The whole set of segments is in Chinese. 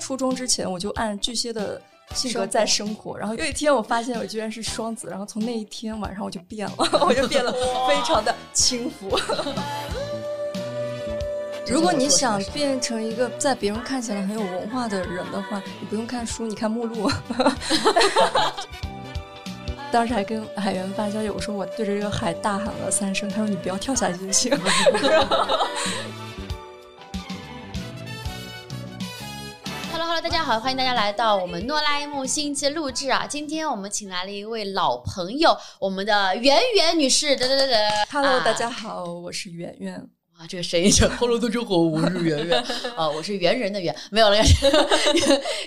初中之前我就按巨蟹的性格在生活，然后有一天我发现我居然是双子，然后从那一天晚上我就变了，我就变得非常的轻浮。如果你想变成一个在别人看起来很有文化的人的话，你不用看书，你看目录。当时还跟海源发消息，我说我对着这个海大喊了三声，他说你不要跳下去就行。Hello 大家好，欢迎大家来到我们诺拉 M 新一期录制啊！今天我们请来了一位老朋友，我们的圆圆女士。得得得得 Hello，大家好，我是圆圆。啊，这个声音像 Hello，大家好，我是圆圆啊，我是圆人的圆，没有了。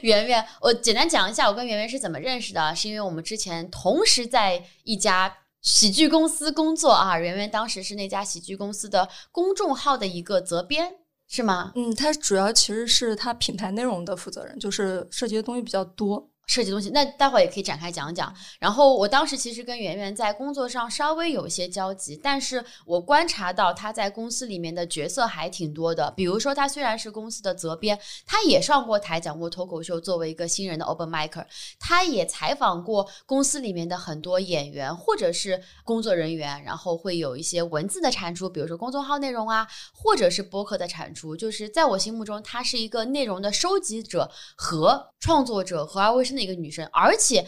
圆圆，我简单讲一下，我跟圆圆是怎么认识的，是因为我们之前同时在一家喜剧公司工作啊。圆圆当时是那家喜剧公司的公众号的一个责编，是吗？嗯，他主要其实是他品牌内容的负责人，就是涉及的东西比较多。设计东西，那待会儿也可以展开讲讲。然后我当时其实跟圆圆在工作上稍微有一些交集，但是我观察到他在公司里面的角色还挺多的。比如说，他虽然是公司的责编，他也上过台讲过脱口秀，作为一个新人的 open micer，他也采访过公司里面的很多演员或者是工作人员，然后会有一些文字的产出，比如说公众号内容啊，或者是播客的产出。就是在我心目中，他是一个内容的收集者和创作者，和而为那。个女生，而且。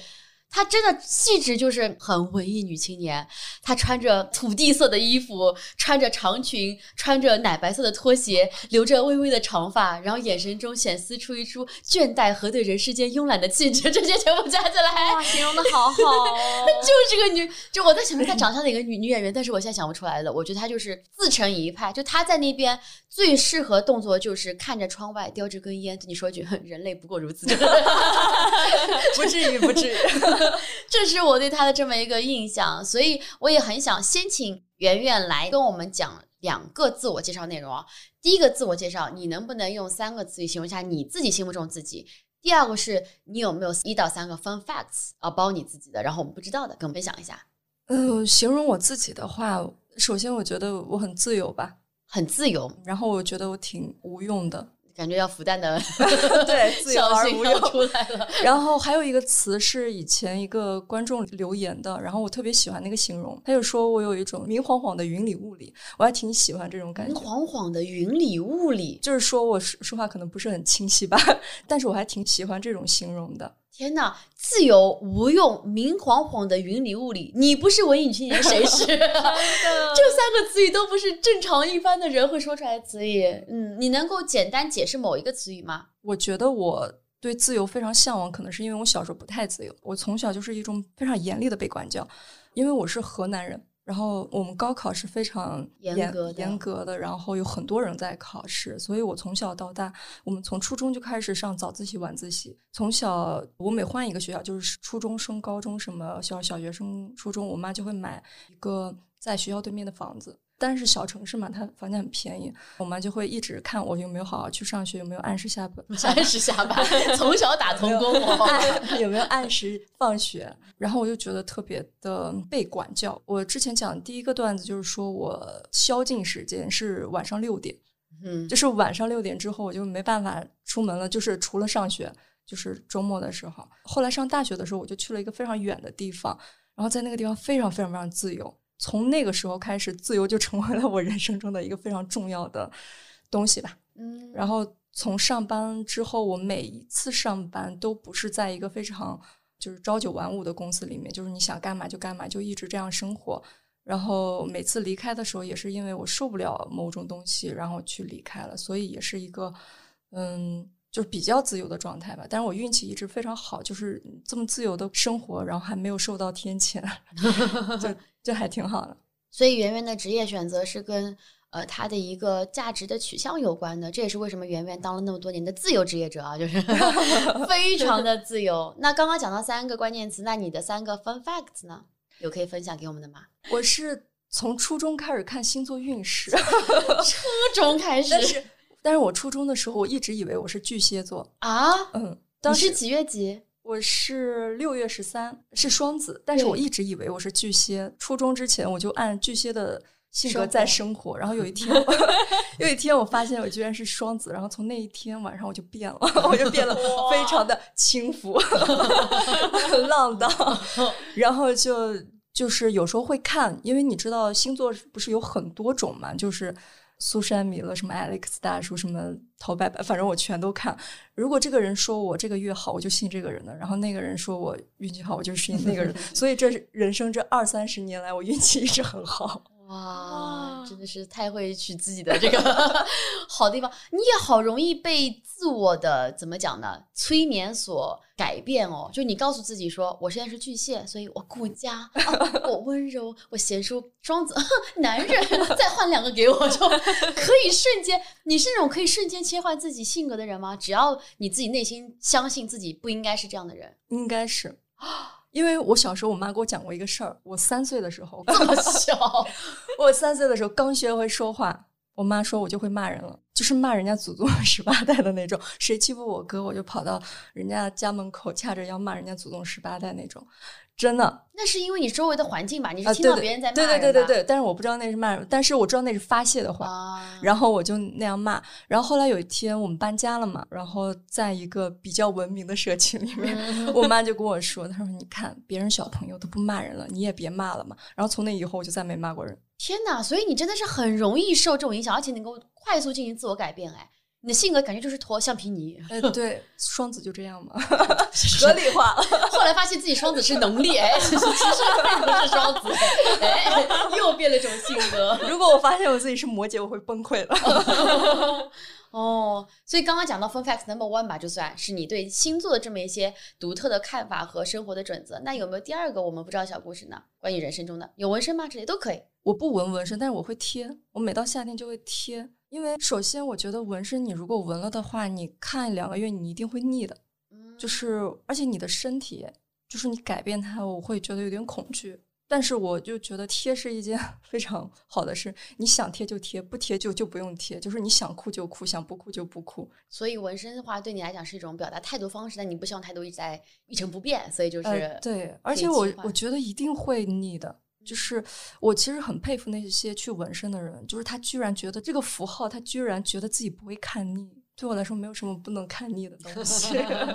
她真的气质就是很文艺女青年，她穿着土地色的衣服，穿着长裙，穿着奶白色的拖鞋，留着微微的长发，然后眼神中显示出一出倦怠和对人世间慵懒的气质，这些全部加起来，哇，形容的好好，就是个女，就我在想她长相的一个女女演员，但是我现在想不出来了。我觉得她就是自成一派，就她在那边最适合动作就是看着窗外叼着根烟，对你说一句“人类不过如此”，不至于，不至于。这是我对他的这么一个印象，所以我也很想先请圆圆来跟我们讲两个自我介绍内容啊。第一个自我介绍，你能不能用三个词语形容一下你自己心目中自己？第二个是你有没有一到三个 fun facts 啊，包你自己的，然后我们不知道的跟我们分享一下。嗯，形容我自己的话，首先我觉得我很自由吧，很自由，然后我觉得我挺无用的。感觉要复旦的 对 自由而无忧出来了。然后还有一个词是以前一个观众留言的，然后我特别喜欢那个形容，他就说我有一种明晃晃的云里雾里，我还挺喜欢这种感觉。明晃晃的云里雾里，就是说我说说话可能不是很清晰吧，但是我还挺喜欢这种形容的。天呐，自由无用，明晃晃的云里雾里，你不是文艺青年谁 是？这三个词语都不是正常一般的人会说出来的词语。嗯，你能够简单解释某一个词语吗？我觉得我对自由非常向往，可能是因为我小时候不太自由，我从小就是一种非常严厉的被管教，因为我是河南人。然后我们高考是非常严格严格的，然后有很多人在考试，所以我从小到大，我们从初中就开始上早自习、晚自习。从小我每换一个学校，就是初中升高中，什么小小学升初中，我妈就会买一个在学校对面的房子。但是小城市嘛，它房价很便宜，我妈就会一直看我有没有好好去上学，有没有按时下班，按时下班，从小打童工，有没有按时放学？然后我就觉得特别的被管教。我之前讲第一个段子就是说我宵禁时间是晚上六点，嗯，就是晚上六点之后我就没办法出门了，就是除了上学，就是周末的时候。后来上大学的时候，我就去了一个非常远的地方，然后在那个地方非常非常非常自由。从那个时候开始，自由就成为了我人生中的一个非常重要的东西吧。嗯，然后从上班之后，我每一次上班都不是在一个非常就是朝九晚五的公司里面，就是你想干嘛就干嘛，就一直这样生活。然后每次离开的时候，也是因为我受不了某种东西，然后去离开了。所以也是一个嗯，就是比较自由的状态吧。但是我运气一直非常好，就是这么自由的生活，然后还没有受到天谴，就。就还挺好的，所以圆圆的职业选择是跟呃他的一个价值的取向有关的，这也是为什么圆圆当了那么多年的自由职业者啊，就是 非常的自由。那刚刚讲到三个关键词，那你的三个 fun facts 呢？有可以分享给我们的吗？我是从初中开始看星座运势，初中开始，但是但是我初中的时候，我一直以为我是巨蟹座啊，嗯，你是几月几？我是六月十三，是双子，但是我一直以为我是巨蟹。初中之前我就按巨蟹的性格在生活。然后有一天，有一天我发现我居然是双子，然后从那一天晚上我就变了，我就变得非常的轻浮、浪荡，然后就就是有时候会看，因为你知道星座不是有很多种嘛，就是苏珊米勒、什么 Alex 大叔、什么陶白白，反正我全都看。如果这个人说我这个月好，我就信这个人的；然后那个人说我运气好，我就信那个人。所以这是人生这二三十年来，我运气一直很好。哇，真的是太会取自己的这个 好地方。你也好容易被自我的怎么讲呢？催眠所改变哦。就你告诉自己说，我现在是巨蟹，所以我顾家，我温柔，我贤淑。双 子男人，再换两个给我，就 可以瞬间。你是那种可以瞬间切换自己性格的人吗？只要你自己内心相信自己不应该是这样的人，应该是。因为我小时候，我妈给我讲过一个事儿。我三岁的时候，这么小，我三岁的时候刚学会说话，我妈说我就会骂人了，就是骂人家祖宗 十八代的那种。谁欺负我哥，我就跑到人家家门口，掐着腰骂人家祖宗十八代那种。真的，那是因为你周围的环境吧？你是听到别人在骂人对对对对对，但是我不知道那是骂人，但是我知道那是发泄的话，然后我就那样骂。然后后来有一天我们搬家了嘛，然后在一个比较文明的社区里面，我妈就跟我说：“她说你看别人小朋友都不骂人了，你也别骂了嘛。”然后从那以后我就再没骂过人。天哪！所以你真的是很容易受这种影响，而且能够快速进行自我改变。哎。你的性格感觉就是坨橡皮泥，哎，对，双子就这样嘛，合理化。后来发现自己双子是能力，哎，其实其实并不是双子，哎，又变了种性格。如果我发现我自己是摩羯，我会崩溃的。哦，所以刚刚讲到 fun facts number one 吧，就算是你对星座的这么一些独特的看法和生活的准则。那有没有第二个我们不知道小故事呢？关于人生中的有纹身吗？这些都可以。我不纹纹身，但是我会贴。我每到夏天就会贴。因为首先，我觉得纹身，你如果纹了的话，你看两个月，你一定会腻的。就是，而且你的身体，就是你改变它，我会觉得有点恐惧。但是我就觉得贴是一件 非常好的事，你想贴就贴，不贴就就不用贴。就是你想哭就哭，想不哭就不哭。所以纹身的话，对你来讲是一种表达态度方式，但你不希望态度一直在一成不变，所以就是对。而且我我觉得一定会腻的。就是我其实很佩服那些去纹身的人，就是他居然觉得这个符号，他居然觉得自己不会看腻。对我来说，没有什么不能看腻的东西。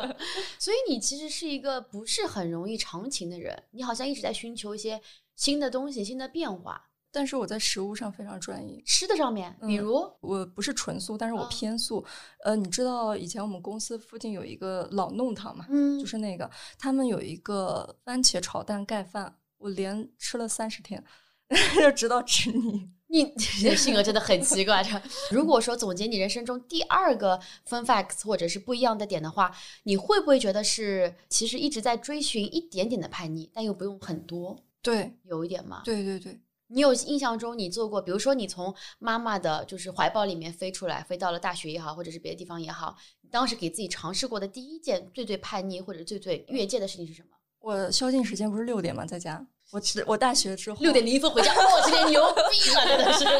所以你其实是一个不是很容易长情的人，你好像一直在寻求一些新的东西、新的变化。但是我在食物上非常专一，吃的上面，比如我不是纯素，但是我偏素。呃，你知道以前我们公司附近有一个老弄堂嘛？嗯，就是那个他们有一个番茄炒蛋盖饭。我连吃了三十天，就直到吃腻。你你的 性格真的很奇怪。如果说总结你人生中第二个 fun facts 或者是不一样的点的话，你会不会觉得是其实一直在追寻一点点的叛逆，但又不用很多？对，有一点嘛？对对对。你有印象中你做过，比如说你从妈妈的就是怀抱里面飞出来，飞到了大学也好，或者是别的地方也好，当时给自己尝试过的第一件最最叛逆或者最最越界的事情是什么？我宵禁时间不是六点吗？在家，我我大学之后六点零一分回家，哇，今天牛逼了，真的是六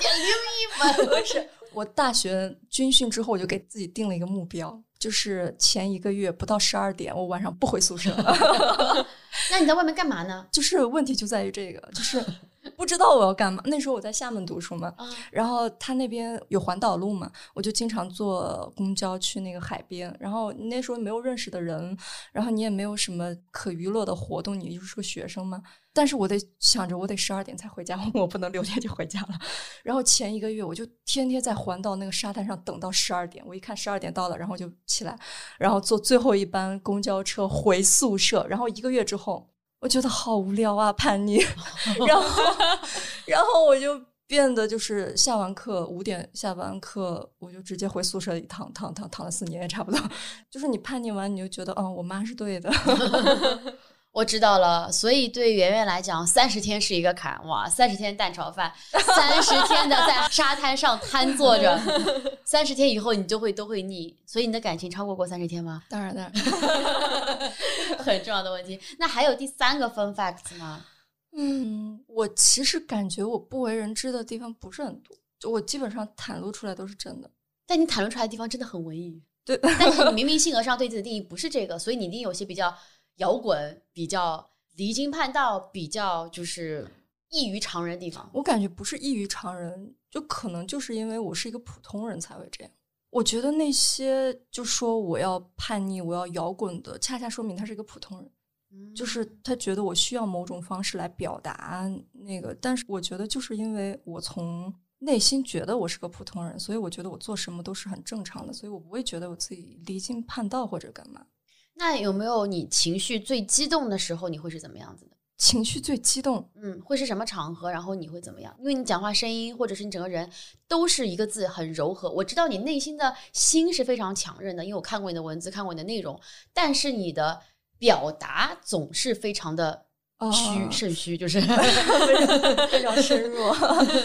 点零一分。不是，我大学军训之后，我就给自己定了一个目标，就是前一个月不到十二点，我晚上不回宿舍。那你在外面干嘛呢？就是问题就在于这个，就是。不知道我要干嘛。那时候我在厦门读书嘛，然后他那边有环岛路嘛，我就经常坐公交去那个海边。然后那时候没有认识的人，然后你也没有什么可娱乐的活动，你就是个学生嘛。但是我得想着我得十二点才回家，我不能六点就回家了。然后前一个月我就天天在环岛那个沙滩上等到十二点，我一看十二点到了，然后就起来，然后坐最后一班公交车回宿舍。然后一个月之后。我觉得好无聊啊，叛逆，然后，然后我就变得就是下完课五点下完课，我就直接回宿舍里躺躺躺躺了四年也差不多。就是你叛逆完，你就觉得，嗯，我妈是对的。我知道了，所以对圆圆来讲，三十天是一个坎哇！三十天蛋炒饭，三十天的在沙滩上瘫坐着，三十天以后你就会都会腻。所以你的感情超过过三十天吗？当然，当然 很重要的问题。那还有第三个 fun facts 吗？嗯，我其实感觉我不为人知的地方不是很多，就我基本上袒露出来都是真的。但你袒露出来的地方真的很文艺，对。但是你明明性格上对自己的定义不是这个，所以你一定有些比较。摇滚比较离经叛道，比较就是异于常人的地方？我感觉不是异于常人，就可能就是因为我是一个普通人才会这样。我觉得那些就说我要叛逆、我要摇滚的，恰恰说明他是一个普通人。就是他觉得我需要某种方式来表达那个，但是我觉得就是因为我从内心觉得我是个普通人，所以我觉得我做什么都是很正常的，所以我不会觉得我自己离经叛道或者干嘛。那有没有你情绪最激动的时候，你会是怎么样子的？情绪最激动，嗯，会是什么场合？然后你会怎么样？因为你讲话声音或者是你整个人都是一个字很柔和，我知道你内心的心是非常强韧的，因为我看过你的文字，看过你的内容，但是你的。表达总是非常的虚，肾虚，就是 非常深入。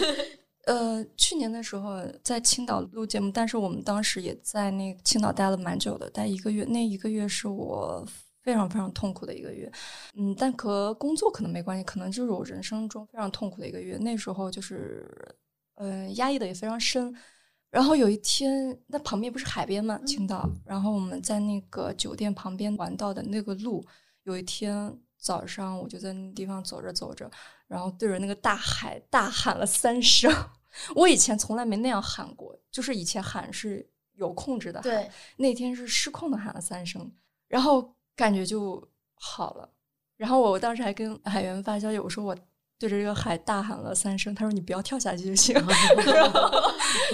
呃，去年的时候在青岛录节目，但是我们当时也在那青岛待了蛮久的，待一个月。那一个月是我非常非常痛苦的一个月。嗯，但和工作可能没关系，可能就是我人生中非常痛苦的一个月。那时候就是，呃，压抑的也非常深。然后有一天，那旁边不是海边吗？青岛。然后我们在那个酒店旁边玩到的那个路。有一天早上，我就在那地方走着走着，然后对着那个大海大喊了三声。我以前从来没那样喊过，就是以前喊是有控制的。对，那天是失控的喊了三声，然后感觉就好了。然后我当时还跟海员发消息，我说我。对着这个海大喊了三声，他说：“你不要跳下去就行。”然后，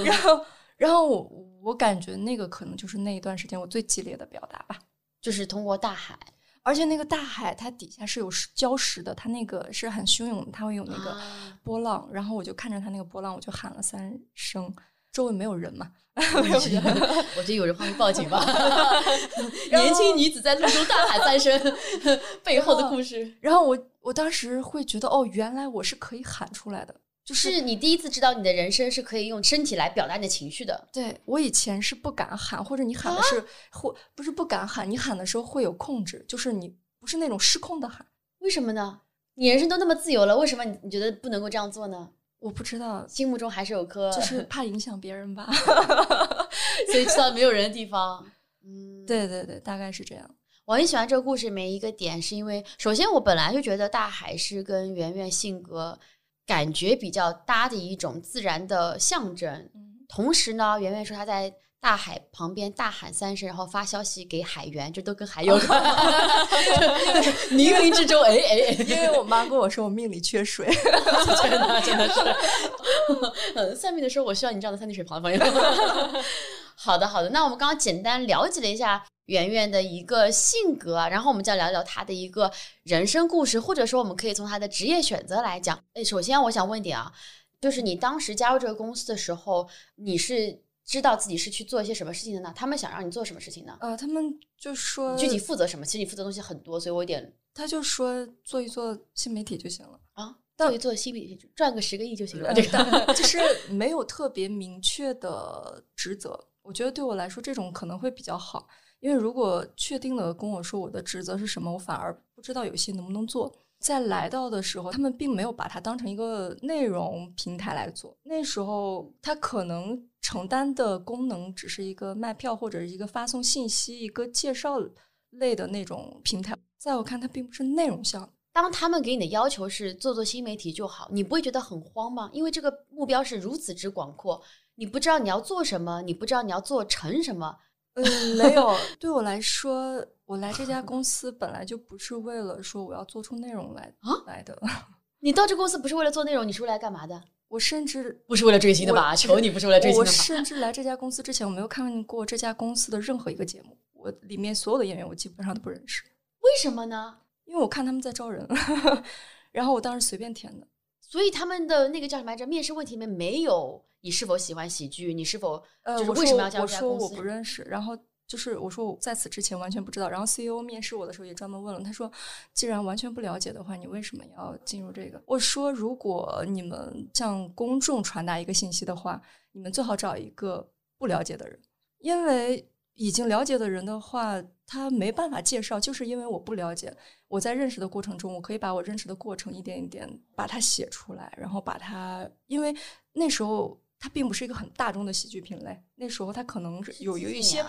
然后，然后我我感觉那个可能就是那一段时间我最激烈的表达吧，就是通过大海，而且那个大海它底下是有礁石的，它那个是很汹涌，它会有那个波浪。然后我就看着它那个波浪，我就喊了三声，周围没有人嘛，没有人，我觉得有人帮你报警吧。年轻女子在路中大喊三声，背后的故事。然后我。我当时会觉得，哦，原来我是可以喊出来的，就是你第一次知道你的人生是可以用身体来表达你的情绪的。对我以前是不敢喊，或者你喊的是或不是不敢喊，你喊的时候会有控制，就是你不是那种失控的喊。为什么呢？你人生都那么自由了，为什么你你觉得不能够这样做呢？我不知道，心目中还是有颗，就是怕影响别人吧，所以去到没有人的地方。嗯，对对对，大概是这样。我很喜欢这个故事里面一个点，是因为首先我本来就觉得大海是跟圆圆性格感觉比较搭的一种自然的象征。同时呢，圆圆说她在大海旁边大喊三声，然后发消息给海员，这都跟海有关。冥冥之中，哎哎，因为我妈跟我说我命里缺水，真的真的是。嗯，算命的时候我需要你这样的三点水旁的朋友。好的好的，那我们刚刚简单了解了一下。圆圆的一个性格，然后我们再聊聊她的一个人生故事，或者说我们可以从她的职业选择来讲。哎，首先我想问一点啊，就是你当时加入这个公司的时候，你是知道自己是去做一些什么事情的呢？他们想让你做什么事情呢？呃，他们就说具体负责什么？其实你负责东西很多，所以我有点，他就说做一做新媒体就行了啊，做一做新媒体赚个十个亿就行了。这个 就是没有特别明确的职责，我觉得对我来说这种可能会比较好。因为如果确定了跟我说我的职责是什么，我反而不知道有些能不能做。在来到的时候，他们并没有把它当成一个内容平台来做。那时候，他可能承担的功能只是一个卖票或者是一个发送信息、一个介绍类的那种平台。在我看，它并不是内容项。当他们给你的要求是做做新媒体就好，你不会觉得很慌吗？因为这个目标是如此之广阔，你不知道你要做什么，你不知道你要做成什么。嗯，没有。对我来说，我来这家公司本来就不是为了说我要做出内容来啊来的。你到这公司不是为了做内容，你是为了干嘛的？我甚至不是为了追星的吧？求你不是为了追星的吧？我甚至来这家公司之前，我没有看过这家公司的任何一个节目。我里面所有的演员，我基本上都不认识。为什么呢？因为我看他们在招人，然后我当时随便填的。所以他们的那个叫什么来着？面试问题里面没有。你是否喜欢喜剧？你是否呃，就是为什么要加入这家公司？我说我不认识，然后就是我说我在此之前完全不知道。然后 CEO 面试我的时候也专门问了，他说：“既然完全不了解的话，你为什么要进入这个？”我说：“如果你们向公众传达一个信息的话，你们最好找一个不了解的人，因为已经了解的人的话，他没办法介绍。就是因为我不了解，我在认识的过程中，我可以把我认识的过程一点一点把它写出来，然后把它，因为那时候。”它并不是一个很大众的喜剧品类，那时候它可能是有有一些，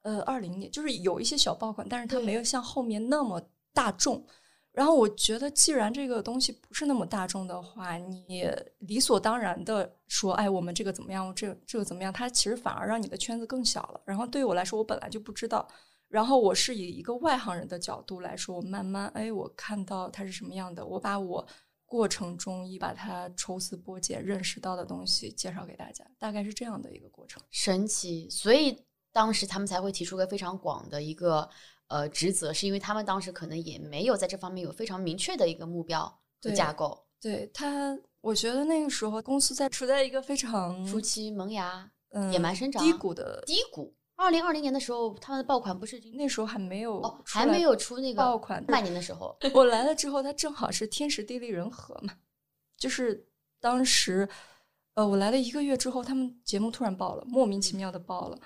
呃，二零年就是有一些小爆款，但是它没有像后面那么大众。然后我觉得，既然这个东西不是那么大众的话，你理所当然的说，哎，我们这个怎么样？这这个怎么样？它其实反而让你的圈子更小了。然后对于我来说，我本来就不知道。然后我是以一个外行人的角度来说，我慢慢哎，我看到它是什么样的，我把我过程中一把它抽丝剥茧认识到的东西介绍给大家，大概是这样的一个过程。神奇，所以当时他们才会提出个非常广的一个。呃，职责是因为他们当时可能也没有在这方面有非常明确的一个目标和架构。对他，我觉得那个时候公司在处在一个非常初期萌芽、野蛮生长、低谷的低谷。二零二零年的时候，他们的爆款不是那时候还没有，还没有出那个爆款。半年的时候，我来了之后，他正好是天时地利人和嘛，就是当时，呃，我来了一个月之后，他们节目突然爆了，莫名其妙的爆了。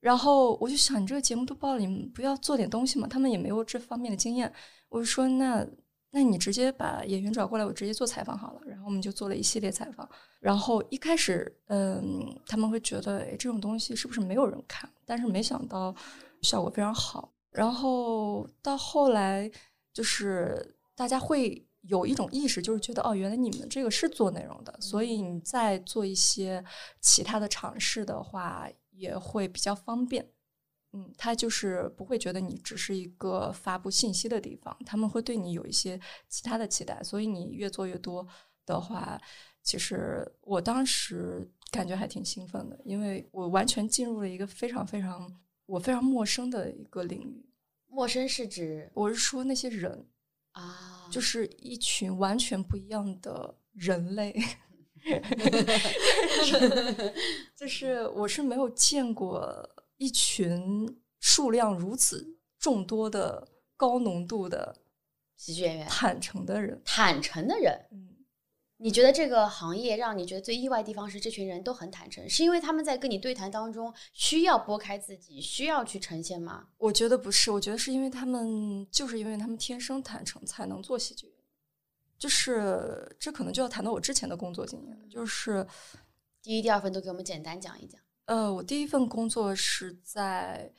然后我就想，你这个节目都爆了，你们不要做点东西嘛？他们也没有这方面的经验。我就说，那那你直接把演员找过来，我直接做采访好了。然后我们就做了一系列采访。然后一开始，嗯，他们会觉得，哎，这种东西是不是没有人看？但是没想到效果非常好。然后到后来，就是大家会有一种意识，就是觉得，哦，原来你们这个是做内容的，所以你再做一些其他的尝试的话。也会比较方便，嗯，他就是不会觉得你只是一个发布信息的地方，他们会对你有一些其他的期待，所以你越做越多的话，其实我当时感觉还挺兴奋的，因为我完全进入了一个非常非常我非常陌生的一个领域。陌生是指我是说那些人啊，就是一群完全不一样的人类。就是我是没有见过一群数量如此众多的高浓度的喜剧演员，坦诚的人，坦诚的人。嗯，你觉得这个行业让你觉得最意外的地方是这群人都很坦诚，是因为他们在跟你对谈当中需要拨开自己，需要去呈现吗？我觉得不是，我觉得是因为他们就是因为他们天生坦诚，才能做喜剧。就是这可能就要谈到我之前的工作经验了。就是第一、第二份都给我们简单讲一讲。呃，我第一份工作是在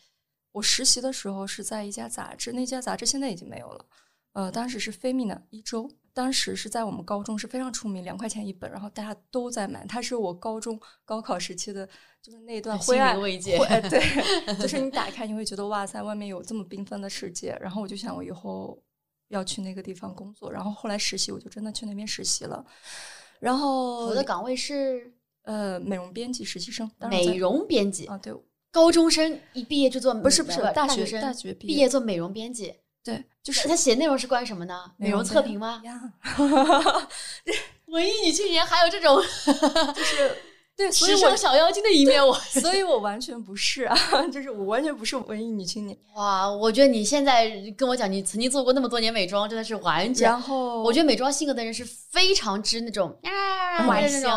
我实习的时候是在一家杂志，那家杂志现在已经没有了。呃，当时是《菲米娜一周》，当时是在我们高中是非常出名，两块钱一本，然后大家都在买。它是我高中高考时期的，就是那段灰暗慰藉。对，就是你打开你会觉得哇塞，外面有这么缤纷的世界。然后我就想，我以后。要去那个地方工作，然后后来实习，我就真的去那边实习了。然后我的岗位是呃美容编辑实习生，美容编辑啊，对，高中生一毕业就做不是不是大学生大学毕业做美容编辑，对，就是他写内容是关于什么呢？美容测评吗？文艺女青年还有这种 就是。对，时尚小妖精的一面，我所以，我完全不是啊，就是我完全不是文艺女青年。哇，我觉得你现在跟我讲，你曾经做过那么多年美妆，真的是完全。然后，我觉得美妆性格的人是非常之那种啊，那种。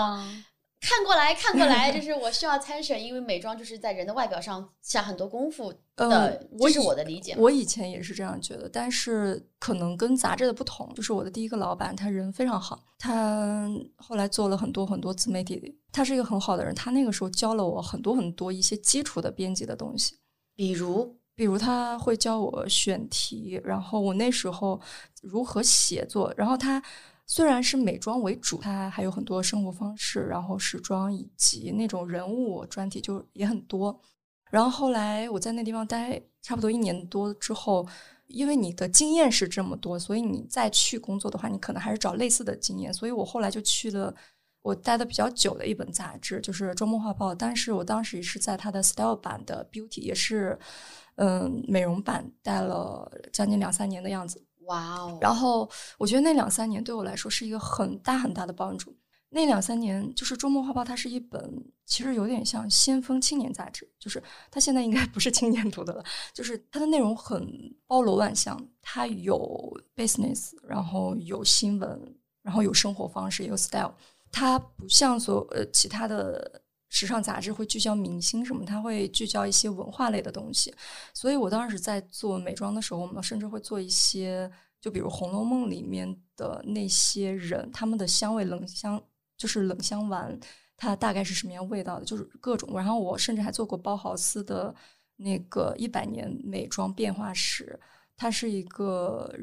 看过来看过来，就是我需要参选，因为美妆就是在人的外表上下很多功夫的，这是我的理解。我以前也是这样觉得，但是可能跟杂志的不同，就是我的第一个老板，他人非常好，他后来做了很多很多自媒体，他是一个很好的人。他那个时候教了我很多很多一些基础的编辑的东西，比如，比如他会教我选题，然后我那时候如何写作，然后他。虽然是美妆为主，它还有很多生活方式，然后时装以及那种人物专题就也很多。然后后来我在那地方待差不多一年多之后，因为你的经验是这么多，所以你再去工作的话，你可能还是找类似的经验。所以我后来就去了我待的比较久的一本杂志，就是《周末画报》。但是我当时也是在它的 Style 版的 Beauty，也是嗯美容版待了将近两三年的样子。哇哦！然后我觉得那两三年对我来说是一个很大很大的帮助。那两三年就是《周末画报》，它是一本其实有点像先锋青年杂志，就是它现在应该不是青年读的了。就是它的内容很包罗万象，它有 business，然后有新闻，然后有生活方式，也有 style。它不像所呃其他的。时尚杂志会聚焦明星什么，它会聚焦一些文化类的东西。所以我当时在做美妆的时候，我们甚至会做一些，就比如《红楼梦》里面的那些人，他们的香味冷香，就是冷香丸，它大概是什么样味道的，就是各种。然后我甚至还做过包豪斯的那个一百年美妆变化史，它是一个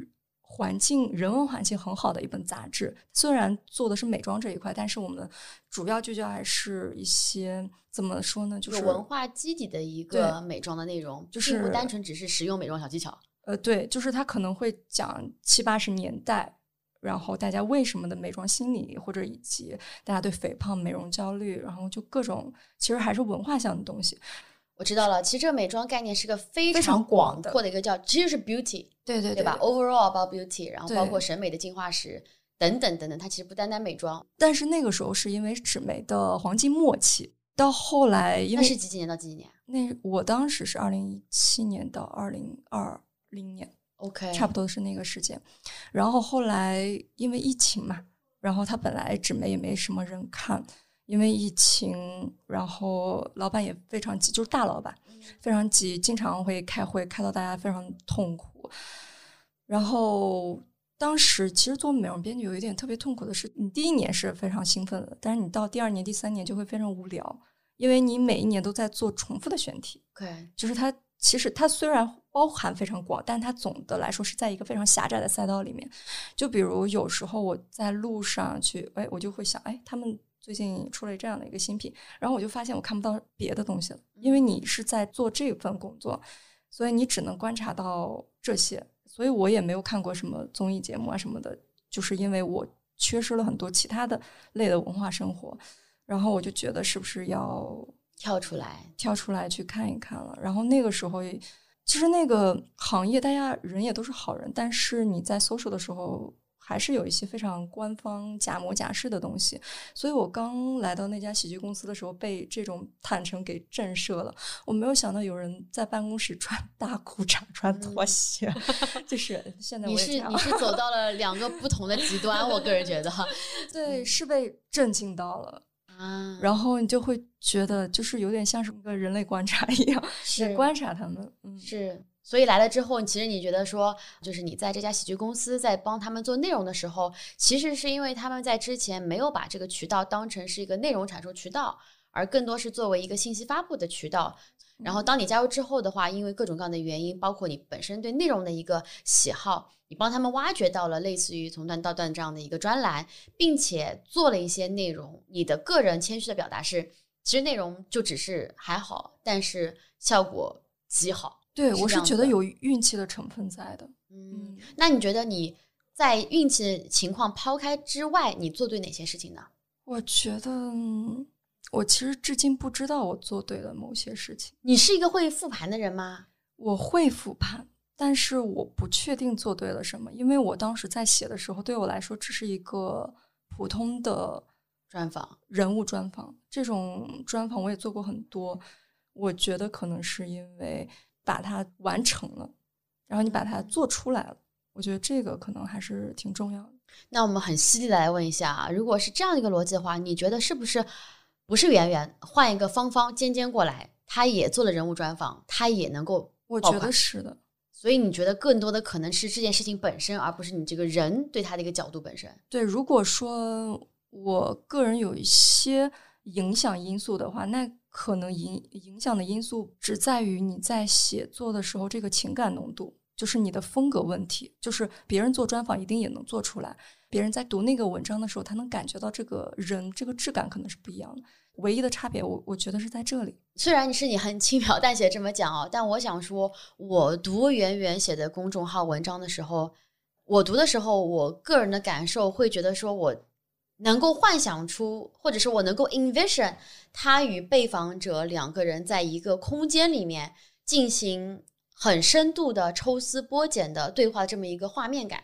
环境人文环境很好的一本杂志。虽然做的是美妆这一块，但是我们主要聚焦还是一些怎么说呢，就是有文化基底的一个美妆的内容，就是不单纯只是实用美妆小技巧。呃，对，就是他可能会讲七八十年代，然后大家为什么的美妆心理，或者以及大家对肥胖、美容焦虑，然后就各种其实还是文化向的东西。我知道了，其实这个美妆概念是个非非常广阔的一个叫，其实是 beauty，对对对吧？Overall about beauty，然后包括审美的进化史等等等等，它其实不单单美妆。但是那个时候是因为纸媒的黄金末期，到后来因为那是几几年到几几年那我当时是二零一七年到二零二零年，？OK，差不多是那个时间。然后后来因为疫情嘛，然后它本来纸媒也没什么人看，因为疫情，然后老板也非常急，就是大老板非常急，经常会开会开到大家非常痛苦。然后当时其实做美容编辑有一点特别痛苦的是，你第一年是非常兴奋的，但是你到第二年、第三年就会非常无聊，因为你每一年都在做重复的选题。OK，就是它其实它虽然包含非常广，但它总的来说是在一个非常狭窄的赛道里面。就比如有时候我在路上去，哎，我就会想，哎，他们最近出了这样的一个新品，然后我就发现我看不到别的东西了，因为你是在做这份工作，所以你只能观察到这些。所以我也没有看过什么综艺节目啊什么的，就是因为我缺失了很多其他的类的文化生活，然后我就觉得是不是要跳出来，跳出来去看一看了。然后那个时候，其实那个行业大家人也都是好人，但是你在搜索的时候，还是有一些非常官方假模假式的东西。所以我刚来到那家喜剧公司的时候，被这种坦诚给震慑了。我没有想到有人在办公室穿大裤衩、穿拖鞋，就是现在我你也是你是走到了两个不同的极端，我个人觉得 对，是被震惊到了。啊，然后你就会觉得，就是有点像是一个人类观察一样，是观察他们。嗯，是，所以来了之后，其实你觉得说，就是你在这家喜剧公司在帮他们做内容的时候，其实是因为他们在之前没有把这个渠道当成是一个内容产出渠道，而更多是作为一个信息发布的渠道。然后当你加入之后的话，因为各种各样的原因，包括你本身对内容的一个喜好，你帮他们挖掘到了类似于从段到段这样的一个专栏，并且做了一些内容。你的个人谦虚的表达是，其实内容就只是还好，但是效果极好。对，是我是觉得有运气的成分在的。嗯，那你觉得你在运气情况抛开之外，你做对哪些事情呢？我觉得嗯我其实至今不知道我做对了某些事情。你是一个会复盘的人吗？我会复盘，但是我不确定做对了什么，因为我当时在写的时候，对我来说只是一个普通的专访，人物专访。这种专访我也做过很多，我觉得可能是因为把它完成了，然后你把它做出来了，我觉得这个可能还是挺重要的。那我们很犀利的来问一下啊，如果是这样一个逻辑的话，你觉得是不是不是圆圆换一个方方尖尖过来，他也做了人物专访，他也能够我觉得是的。所以你觉得更多的可能是这件事情本身，而不是你这个人对他的一个角度本身。对，如果说我个人有一些影响因素的话，那可能影影响的因素只在于你在写作的时候这个情感浓度，就是你的风格问题。就是别人做专访一定也能做出来，别人在读那个文章的时候，他能感觉到这个人这个质感可能是不一样的。唯一的差别，我我觉得是在这里。虽然你是你很轻描淡写这么讲哦，但我想说，我读圆圆写的公众号文章的时候，我读的时候，我个人的感受会觉得说，我能够幻想出，或者是我能够 envision 他与被访者两个人在一个空间里面进行很深度的抽丝剥茧的对话，这么一个画面感。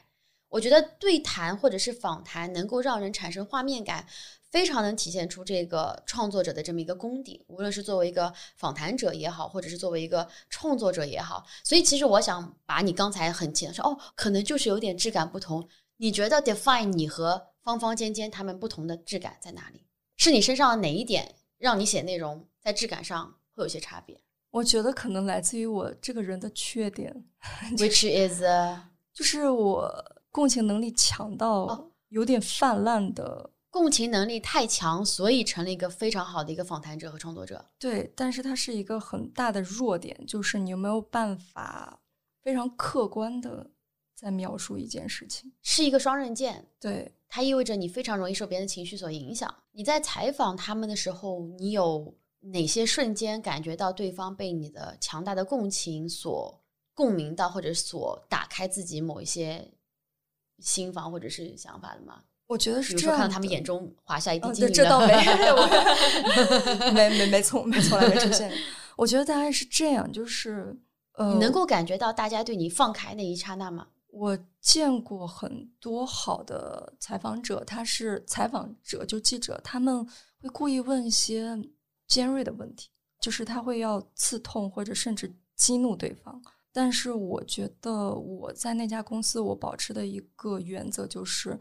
我觉得对谈或者是访谈能够让人产生画面感，非常能体现出这个创作者的这么一个功底，无论是作为一个访谈者也好，或者是作为一个创作者也好。所以，其实我想把你刚才很浅说哦，可能就是有点质感不同。你觉得 define 你和芳芳尖尖他们不同的质感在哪里？是你身上的哪一点让你写内容在质感上会有些差别我觉得可能来自于我这个人的缺点？Which is 呃就是我共情能力强到哦有点泛滥的。共情能力太强，所以成了一个非常好的一个访谈者和创作者。对，但是它是一个很大的弱点，就是你有没有办法非常客观的在描述一件事情，是一个双刃剑。对，它意味着你非常容易受别人的情绪所影响。你在采访他们的时候，你有哪些瞬间感觉到对方被你的强大的共情所共鸣到，或者所打开自己某一些心房或者是想法的吗？我觉得是这样。看到他们眼中划下一滴倒没，我没没没从没从来没出现。我觉得大概是这样，就是呃，你能够感觉到大家对你放开那一刹那吗？我见过很多好的采访者，他是采访者就记者，他们会故意问一些尖锐的问题，就是他会要刺痛或者甚至激怒对方。但是我觉得我在那家公司，我保持的一个原则就是，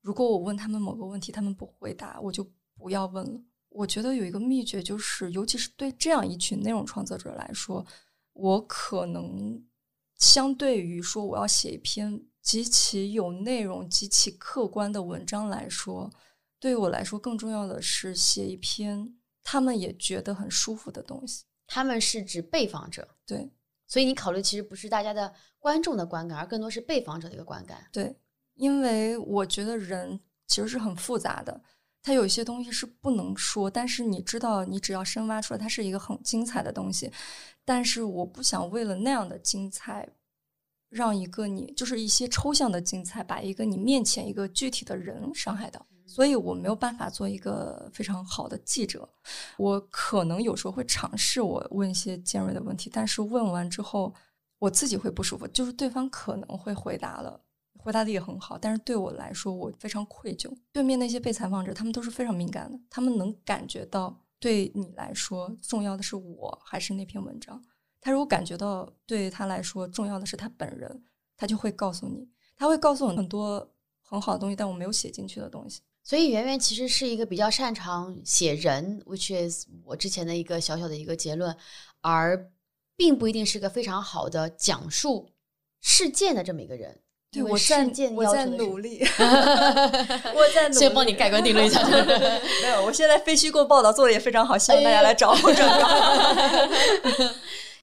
如果我问他们某个问题，他们不回答，我就不要问了。我觉得有一个秘诀，就是尤其是对这样一群内容创作者来说，我可能相对于说我要写一篇极其有内容、极其客观的文章来说，对于我来说更重要的是写一篇他们也觉得很舒服的东西。他们是指被访者，对所以你考虑其实不是大家的观众的观感，而更多是被访者的一个观感。对，因为我觉得人其实是很复杂的，它有一些东西是不能说，但是你知道，你只要深挖出来，它是一个很精彩的东西。但是我不想为了那样的精彩，让一个你就是一些抽象的精彩，把一个你面前一个具体的人伤害到。所以我没有办法做一个非常好的记者。我可能有时候会尝试我问一些尖锐的问题，但是问完之后我自己会不舒服，就是对方可能会回答了。回答的也很好，但是对我来说，我非常愧疚。对面那些被采访者，他们都是非常敏感的，他们能感觉到对你来说重要的是我还是那篇文章。他如果感觉到对他来说重要的是他本人，他就会告诉你，他会告诉我很多很好的东西，但我没有写进去的东西。所以圆圆其实是一个比较擅长写人，which is 我之前的一个小小的一个结论，而并不一定是个非常好的讲述事件的这么一个人。对，我在我在努力，我在努力。先帮你盖棺定论一下 没有，我现在非虚构报道做的也非常好，希望大家来找我这个。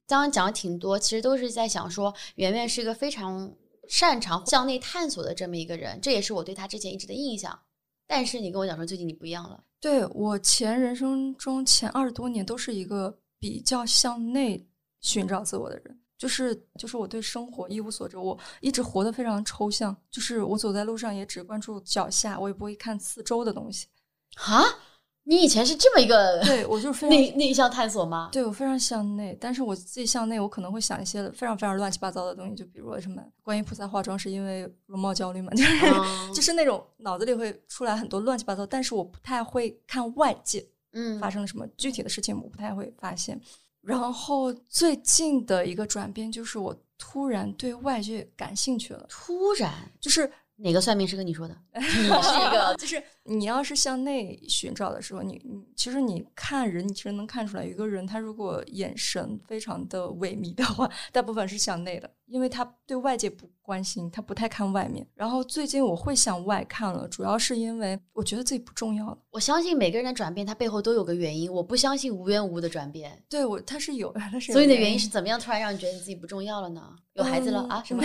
刚刚讲了挺多，其实都是在想说，圆圆是一个非常擅长向内探索的这么一个人，这也是我对他之前一直的印象。但是你跟我讲说，最近你不一样了，对我前人生中前二十多年都是一个比较向内寻找自我的人，就是就是我对生活一无所知，我一直活得非常抽象，就是我走在路上也只关注脚下，我也不会看四周的东西。哈，你以前是这么一个对我就是非 常内内向探索吗？对我非常向内，但是我自己向内，我可能会想一些非常非常乱七八糟的东西，就比如说什么观音菩萨化妆是因为容貌焦虑嘛，就是、嗯就是那种脑子里会出来很多乱七八糟，但是我不太会看外界嗯发生了什么具体的事情，我不太会发现。然后最近的一个转变就是我突然对外界感兴趣了，突然？就是哪个算命师跟你说的？你是一个 就是你要是向内寻找的时候，你你其实你看人，你其实能看出来，有一个人他如果眼神非常的萎靡的话，大部分是向内的，因为他对外界不关心，他不太看外面。然后最近我会向外看了，主要是因为我觉得自己不重要了。我相信每个人的转变，他背后都有个原因。我不相信无缘无故的转变。对我，他是有，他是有所以你的原原因是怎么样突然让你觉得你自己不重要了呢？有孩子了、嗯啊？什么？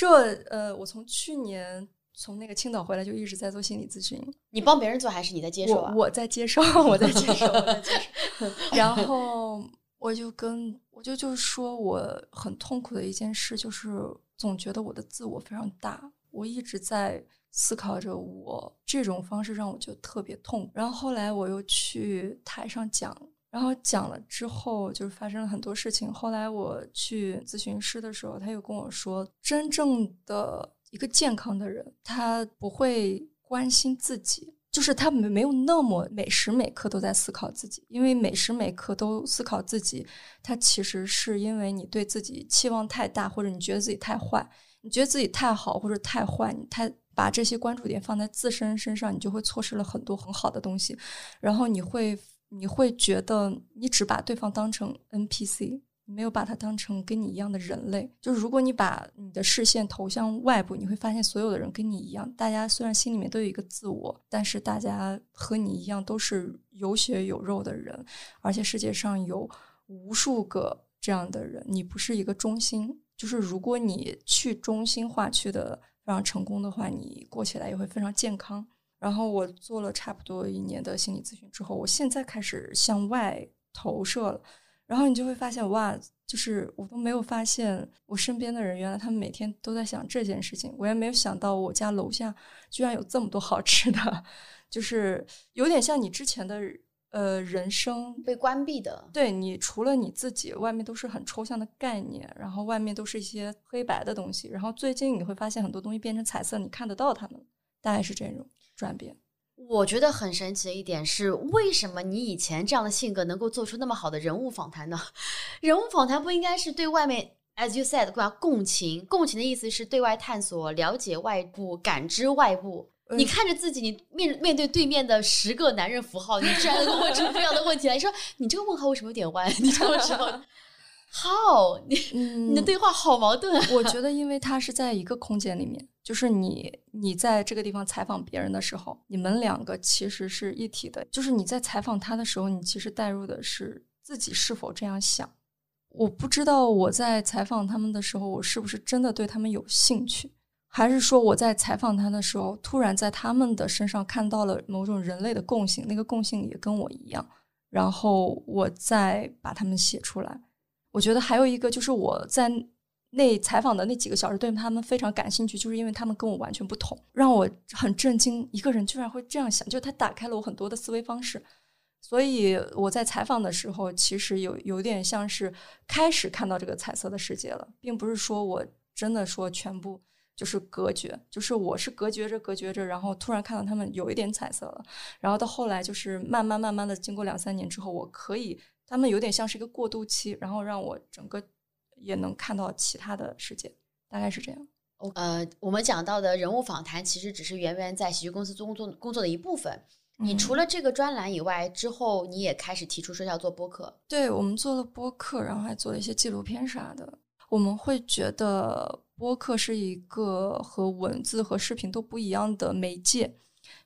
这呃，我从去年从那个青岛回来就一直在做心理咨询，你帮别人做还是你在接受啊？我我在接受，我在接受，我在接受。然后我就跟我就就是说我很痛苦的一件事，就是总觉得我的自我非常大，我一直在思考着我这种方式让我就特别痛。然后后来我又去台上讲。然后讲了之后，就是发生了很多事情。后来我去咨询师的时候，他又跟我说，真正的一个健康的人，他不会关心自己，就是他没没有那么每时每刻都在思考自己，因为每时每刻都思考自己，他其实是因为你对自己期望太大，或者你觉得自己太坏，你觉得自己太好或者太坏，你太把这些关注点放在自身身上，你就会错失了很多很好的东西，然后你会。你会觉得你只把对方当成 NPC，没有把他当成跟你一样的人类。就是如果你把你的视线投向外部，你会发现所有的人跟你一样，大家虽然心里面都有一个自我，但是大家和你一样都是有血有肉的人，而且世界上有无数个这样的人，你不是一个中心。就是如果你去中心化去的非常成功的话，你过起来也会非常健康。然后我做了差不多一年的心理咨询之后，我现在开始向外投射了。然后你就会发现，哇，就是我都没有发现我身边的人，原来他们每天都在想这件事情。我也没有想到我家楼下居然有这么多好吃的，就是有点像你之前的。呃，人生被关闭的，对你除了你自己，外面都是很抽象的概念，然后外面都是一些黑白的东西。然后最近你会发现很多东西变成彩色，你看得到它们，大概是这种转变。我觉得很神奇的一点是，为什么你以前这样的性格能够做出那么好的人物访谈呢？人物访谈不应该是对外面，as you said，共情？共情的意思是对外探索、了解外部、感知外部。你看着自己，你面面对对面的十个男人符号，你居然能问出这样的问题来？你说你这个问号为什么有点弯？你这么说，How？你你的对话好矛盾。啊。我觉得，因为他是在一个空间里面，就是你你在这个地方采访别人的时候，你们两个其实是一体的。就是你在采访他的时候，你其实带入的是自己是否这样想。我不知道我在采访他们的时候，我是不是真的对他们有兴趣。还是说我在采访他的时候，突然在他们的身上看到了某种人类的共性，那个共性也跟我一样，然后我再把他们写出来。我觉得还有一个就是我在那采访的那几个小时对他们非常感兴趣，就是因为他们跟我完全不同，让我很震惊，一个人居然会这样想，就他打开了我很多的思维方式。所以我在采访的时候，其实有有点像是开始看到这个彩色的世界了，并不是说我真的说全部。就是隔绝，就是我是隔绝着隔绝着，然后突然看到他们有一点彩色了，然后到后来就是慢慢慢慢的，经过两三年之后，我可以，他们有点像是一个过渡期，然后让我整个也能看到其他的世界，大概是这样。呃，我们讲到的人物访谈其实只是圆圆在喜剧公司工作工作的一部分。你除了这个专栏以外，之后你也开始提出说要做播客。对我们做了播客，然后还做了一些纪录片啥的。我们会觉得。播客是一个和文字和视频都不一样的媒介，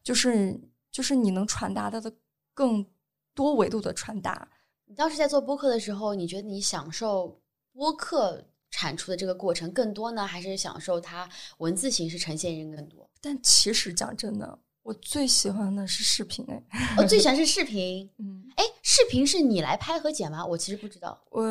就是就是你能传达的的更多维度的传达。你当时在做播客的时候，你觉得你享受播客产出的这个过程更多呢，还是享受它文字形式呈现人更多？但其实讲真的。我最喜欢的是视频哎，我最喜欢 是视频。嗯，哎，视频是你来拍和剪吗？我其实不知道。我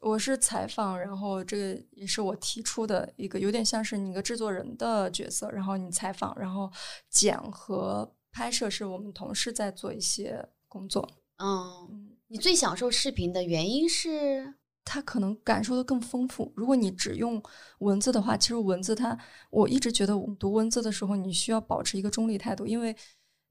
我是采访，然后这个也是我提出的一个，有点像是你一个制作人的角色，然后你采访，然后剪和拍摄是我们同事在做一些工作。嗯，你最享受视频的原因是？他可能感受的更丰富。如果你只用文字的话，其实文字它，我一直觉得读文字的时候，你需要保持一个中立态度，因为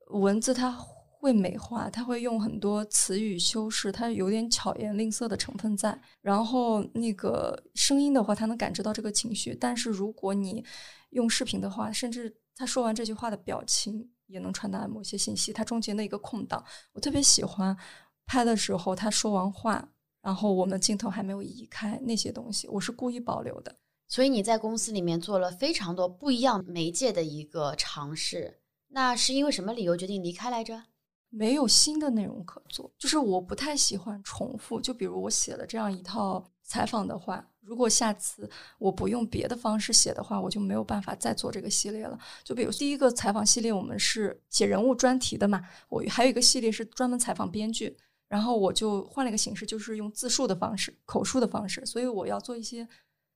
文字它会美化，它会用很多词语修饰，它有点巧言令色的成分在。然后那个声音的话，它能感知到这个情绪。但是如果你用视频的话，甚至他说完这句话的表情也能传达某些信息。它中间的一个空档，我特别喜欢拍的时候，他说完话。然后我们镜头还没有移开那些东西，我是故意保留的。所以你在公司里面做了非常多不一样媒介的一个尝试，那是因为什么理由决定离开来着？没有新的内容可做，就是我不太喜欢重复。就比如我写了这样一套采访的话，如果下次我不用别的方式写的话，我就没有办法再做这个系列了。就比如第一个采访系列，我们是写人物专题的嘛，我还有一个系列是专门采访编剧。然后我就换了一个形式，就是用自述的方式、口述的方式，所以我要做一些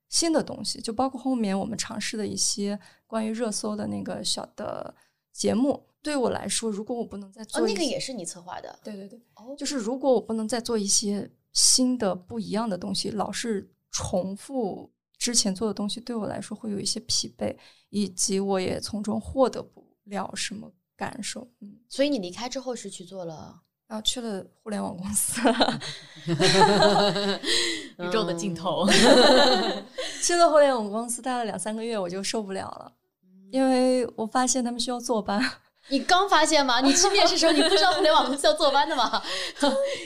新的东西，就包括后面我们尝试的一些关于热搜的那个小的节目。对我来说，如果我不能再做，那个也是你策划的，对对对，就是如果我不能再做一些新的不一样的东西，老是重复之前做的东西，对我来说会有一些疲惫，以及我也从中获得不了什么感受。嗯，所以你离开之后是去做了。然后去了互联网公司，宇宙的尽头。去了互联网公司待了两三个月，我就受不了了，因为我发现他们需要坐班。你刚发现吗？你去面试时候，你不知道互联网公司要坐班的吗？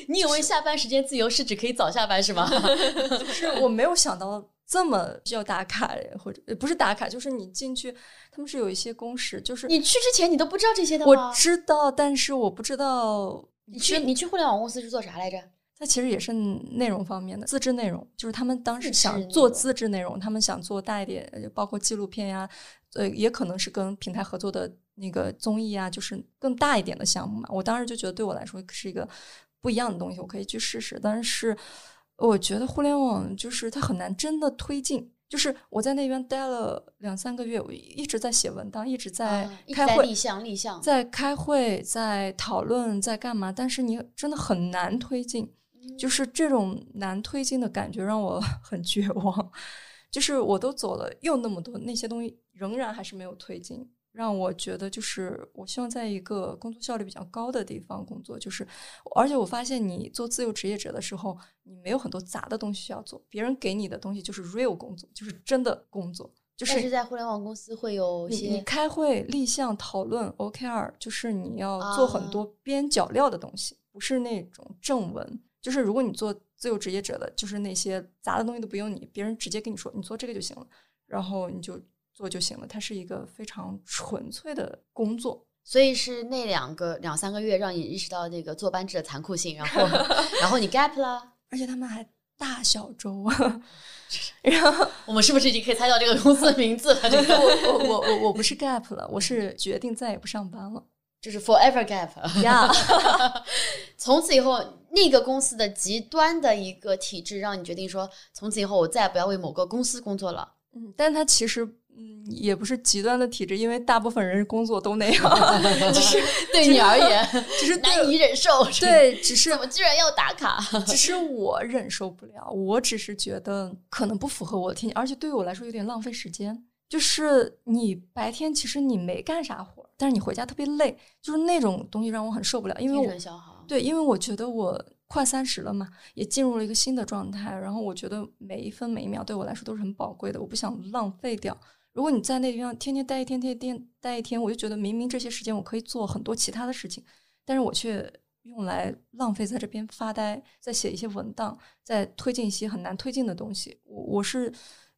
你以为下班时间自由是指可以早下班是吗？就是我没有想到这么需要打卡，或者不是打卡，就是你进去，他们是有一些公时，就是你去之前你都不知道这些的吗？我知道，但是我不知道。你去你去互联网公司是做啥来着？它其实也是内容方面的自制内容，就是他们当时想做自制内容，他们想做大一点，呃包括纪录片呀，呃，也可能是跟平台合作的那个综艺啊，就是更大一点的项目嘛。我当时就觉得对我来说是一个不一样的东西，我可以去试试。但是我觉得互联网就是它很难真的推进。就是我在那边待了两三个月，我一直在写文档，一直在开会，在立项立项，在开会，在讨论，在干嘛？但是你真的很难推进，就是这种难推进的感觉让我 很绝望。就是我都走了又那么多，那些东西仍然还是没有推进，让我觉得就是我希望在一个工作效率比较高的地方工作。就是而且我发现你做自由职业者的时候，你没有很多杂的东西需要做，别人给你的东西就是 real 工作，就是真的工作，就是但是在互联网公司会有一你你些开会、立项、讨论 OKR，就是你要做很多边角料的东西，不是那种正文。就是如果你做自由职业者的，就是那些杂的东西都不用你，别人直接跟你说你做这个就行了，然后你就做就行了。它是一个非常纯粹的工作。所以是那两个两三个月让你意识到那个坐班制的残酷性，然后然后你 gap 了。而且他们还大小周啊，然后我们是不是已经可以猜到这个公司的名字了？这个我我我我我不是 gap 了，我是决定再也不上班了就是 forever gap。呀。从此以后，那个公司的极端的一个体制，让你决定说，从此以后我再也不要为某个公司工作了。嗯，但它其实嗯也不是极端的体质，因为大部分人工作都那样，就是 对你而言，只是难以忍受。对，只是怎么居然要打卡？只是我忍受不了，我只是觉得可能不符合我的天性，而且对于我来说有点浪费时间。就是你白天其实你没干啥活，但是你回家特别累，就是那种东西让我很受不了，因为我。对，因为我觉得我快三十了嘛，也进入了一个新的状态，然后我觉得每一分每一秒对我来说都是很宝贵的，我不想浪费掉。如果你在那地方天天待一天，天天待一天，我就觉得明明这些时间我可以做很多其他的事情，但是我却用来浪费在这边发呆，在写一些文档，在推进一些很难推进的东西。我我是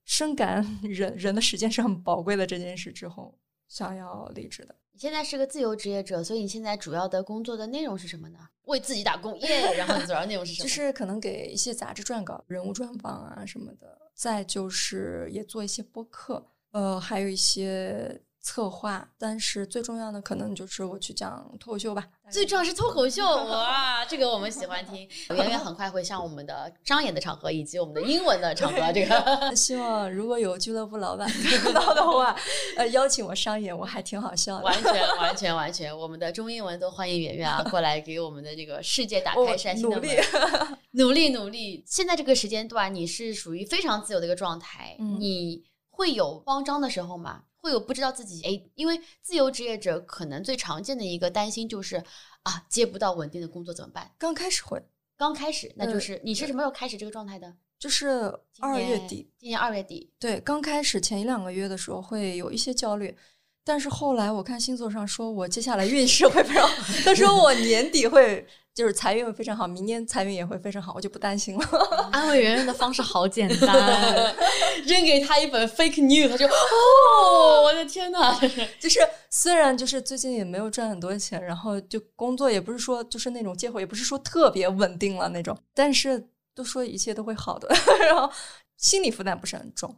深感 人人的时间是很宝贵的这件事之后，想要离职的。你现在是个自由职业者，所以你现在主要的工作的内容是什么呢？为自己打工耶。然后你主要内容是什 么？就是可能给一些杂志撰稿、人物专访啊什么的，再就是也做一些播客，呃，还有一些策划。但是最重要的可能就是我去讲脱口秀吧。最重要是脱口秀，哇，这个我们喜欢听。圆圆很快会上我们的商演的场合以及我们的英文的场合，这个希望如果有俱乐部老板听到的话，呃，邀请我商演，我还挺好笑的。完全完全完全，我们的中英文都欢迎圆圆啊过来给我们的这个世界打开崭新的门 努力。努力努力。现在这个时间段，你是属于非常自由的一个状态，嗯你会有慌张的时候吗？会有不知道自己哎，因为自由职业者可能最常见的一个担心就是啊，接不到稳定的工作怎么办？刚开始会，刚开始那就呃是你是什么时候开始这个状态的？就是二月底，，今年二月底，对，刚开始前一两个月的时候会有一些焦虑，但是后来我看星座上说我接下来运势会非常好，他说我年底会就是财运会非常好，明年财运也会非常好，我就不担心了。安慰圆圆的方式好简单，扔给他一本 fake news，他就哦，我的天哪！就是虽然就是最近也没有赚很多钱，然后就工作也不是说就是那种结果也不是说特别稳定了那种，但是都说一切都会好的，然后心理负担不是很重。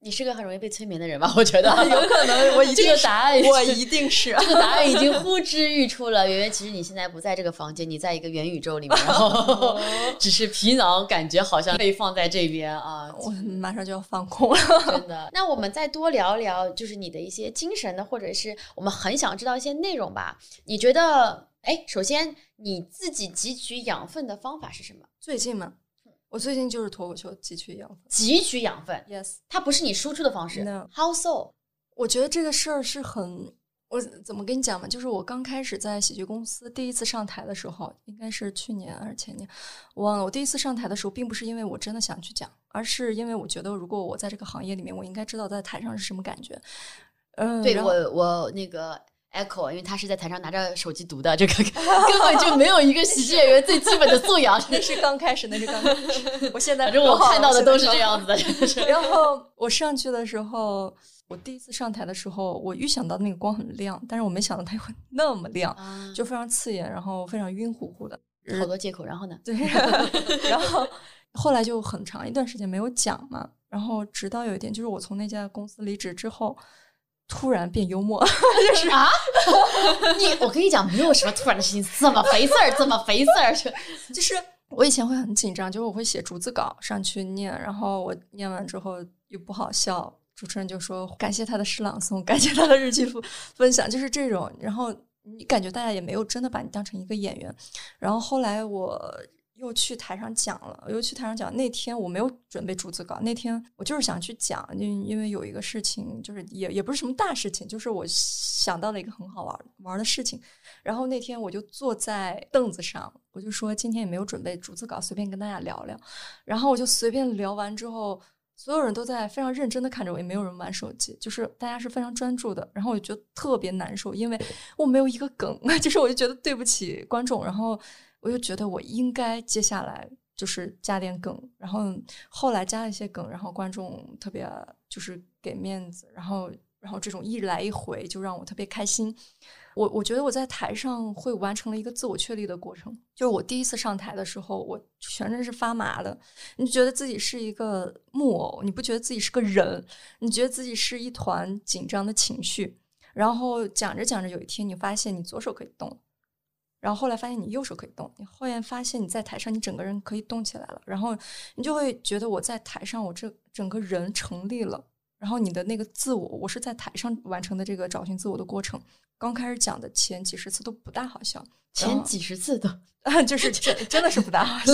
嗯，你是个很容易被催眠的人吧？我觉得 有可能我一这定是个答案我一定是这个答案已经呼之欲出了。圆圆，其实你现在不在这个房间，你在一个元宇宙里面，然后 只是皮囊感觉好像被放在这边啊，我马上就要放空了。真的。那我们再多聊聊，就是你的一些精神的，或者是我们很想知道一些内容吧。你觉得，哎，首先你自己汲取养分的方法是什么？最近嘛，我最近就是脱口秀汲取养分。汲取养分，Yes，它不是你输出的方式。No How so？我觉得这个事儿是很，我怎么跟你讲嘛？就是我刚开始在喜剧公司第一次上台的时候，应该是去年还是前年，我忘了。我第一次上台的时候，并不是因为我真的想去讲，而是因为我觉得如果我在这个行业里面，我应该知道在台上是什么感觉。嗯，对我，我那个 echo，因为他是在台上拿着手机读的，这个 根本就没有一个喜剧演员最基本的素养。那是刚开始，那是刚开始。我现在反正我看到的都是这。样子的。然后我上去的时候，我第一次上台的时候，我预想到那个光很亮，但是我没想到它会 那么亮。啊就非常刺眼，然后非常晕乎乎的。好多借口。然后呢？对，然后后来就很长一段时间没有讲嘛。然后直到有一点，就是我从那家公司离职之后，突然变幽默，就是啊，你我跟你讲，没有什么突然的事情，怎么回事儿，怎么回事儿，就 就是我以前会很紧张，就是我会写逐字稿上去念，然后我念完之后又不好笑，主持人就说感谢他的诗朗诵，感谢他的日记分分享，就是这种。然后你感觉大家也没有真的把你当成一个演员。然后后来我。又去台上讲了，又去台上讲。那天我没有准备逐字稿，那天我就是想去讲，因因为有一个事情，就是也也不是什么大事情，就是我想到了一个很好玩玩的事情。然后那天我就坐在凳子上，我就说今天也没有准备逐字稿，随便跟大家聊聊。然后我就随便聊完之后，所有人都在非常认真的看着我，也没有人玩手机，就是大家是非常专注的。然后我就觉得特别难受，因为我没有一个梗，就是我就觉得对不起观众。然后。我就觉得我应该接下来就是加点梗，然后后来加了一些梗，然后观众特别就是给面子，然后然后这种一来一回就让我特别开心。我我觉得我在台上会完成了一个自我确立的过程，就是我第一次上台的时候，我全身是发麻的，你觉得自己是一个木偶，你不觉得自己是个人，你觉得自己是一团紧张的情绪，然后讲着讲着，有一天你发现你左手可以动了。然后后来发现你右手可以动，你后来发现你在台上你整个人可以动起来了，然后你就会觉得我在台上我这整个人成立了，然后你的那个自我，我是在台上完成的这个找寻自我的过程。刚开始讲的前几十次都不大好笑，前几十次都 就是真真的是不大好笑。